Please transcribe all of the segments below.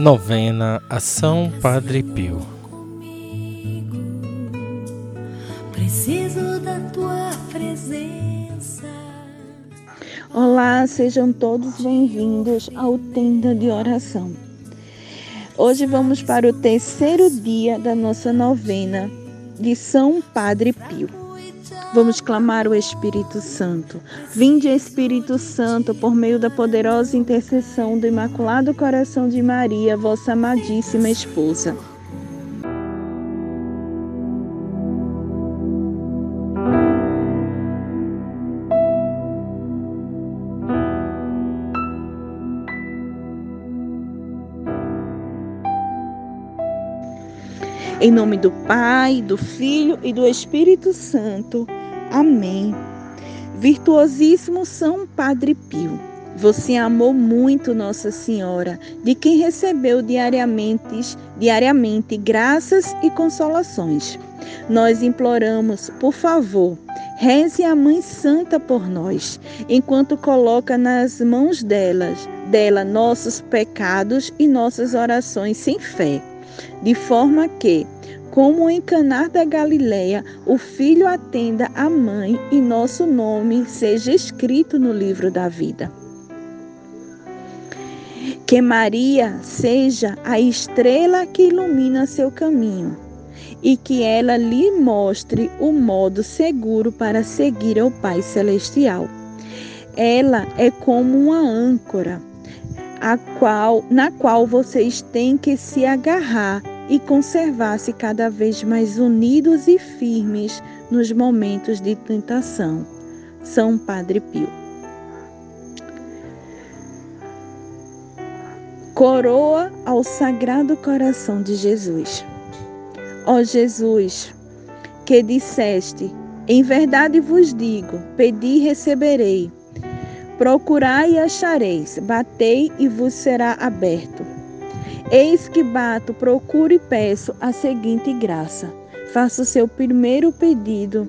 Novena a São Padre Pio. Preciso da tua presença. Olá, sejam todos bem-vindos ao Tenda de Oração. Hoje vamos para o terceiro dia da nossa novena de São Padre Pio. Vamos clamar o Espírito Santo. Vinde, Espírito Santo, por meio da poderosa intercessão do Imaculado Coração de Maria, vossa amadíssima esposa. Em nome do Pai, do Filho e do Espírito Santo. Amém. Virtuosíssimo São Padre Pio, você amou muito Nossa Senhora, de quem recebeu diariamente, diariamente graças e consolações. Nós imploramos, por favor, reze a Mãe Santa por nós, enquanto coloca nas mãos delas, dela nossos pecados e nossas orações sem fé, de forma que como em Caná da Galileia, o filho atenda a mãe e nosso nome seja escrito no livro da vida. Que Maria seja a estrela que ilumina seu caminho e que ela lhe mostre o modo seguro para seguir ao Pai Celestial. Ela é como uma âncora, a qual, na qual vocês têm que se agarrar e conservar-se cada vez mais unidos e firmes nos momentos de tentação. São Padre Pio. Coroa ao Sagrado Coração de Jesus. Ó Jesus, que disseste: Em verdade vos digo, pedi e receberei. Procurai e achareis, batei e vos será aberto. Eis que bato, procuro e peço a seguinte graça. Faça o seu primeiro pedido.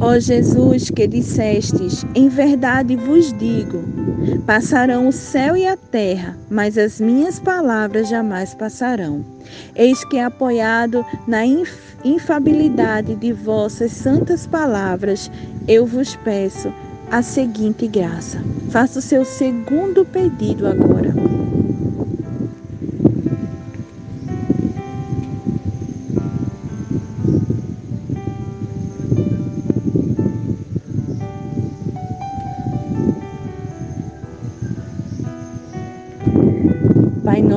Ó Jesus, que dissestes, em verdade vos digo: passarão o céu e a terra, mas as minhas palavras jamais passarão. Eis que, apoiado na infabilidade de vossas santas palavras, eu vos peço a seguinte graça. Faça o seu segundo pedido agora.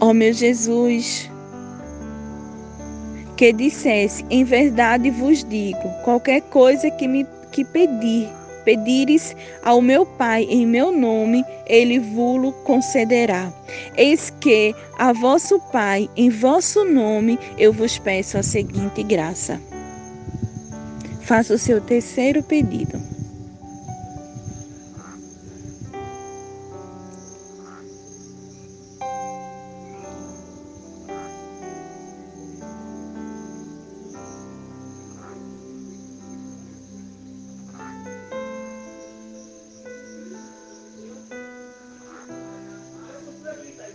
Ó meu Jesus, que dissesse: Em verdade vos digo, qualquer coisa que me que pedir, pedires ao meu Pai em meu nome, ele vulo concederá. Eis que a vosso Pai, em vosso nome, eu vos peço a seguinte graça. Faça o seu terceiro pedido.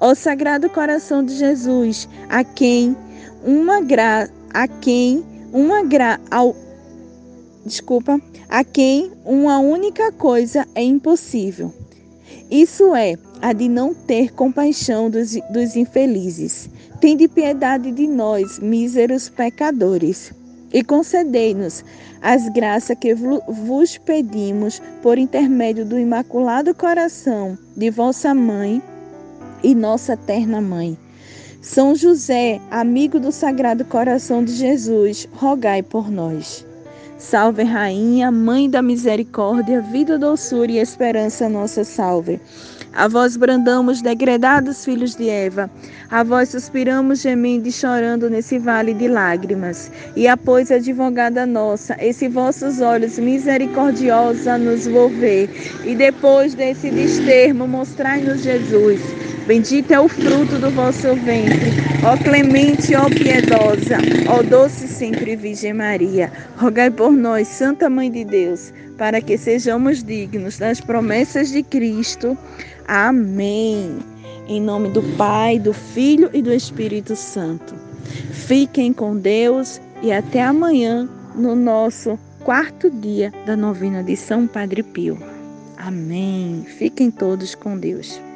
Ó Sagrado Coração de Jesus, a quem uma gra a quem uma gra ao desculpa, a quem uma única coisa é impossível. Isso é a de não ter compaixão dos, dos infelizes. Tende piedade de nós, míseros pecadores, e concedei-nos as graças que vos pedimos por intermédio do Imaculado Coração de vossa Mãe e nossa eterna mãe. São José, amigo do Sagrado Coração de Jesus, rogai por nós. Salve, Rainha, Mãe da Misericórdia, vida, doçura e esperança, nossa salve. A vós brandamos, degredados filhos de Eva, a vós suspiramos, gemendo e chorando nesse vale de lágrimas. E após, advogada nossa, esses vossos olhos misericordiosos a nos volver, e depois desse destermo, mostrai-nos Jesus Bendito é o fruto do vosso ventre, ó clemente, ó piedosa, ó doce sempre Virgem Maria. Rogai por nós, Santa Mãe de Deus, para que sejamos dignos das promessas de Cristo. Amém. Em nome do Pai, do Filho e do Espírito Santo. Fiquem com Deus e até amanhã no nosso quarto dia da novena de São Padre Pio. Amém. Fiquem todos com Deus.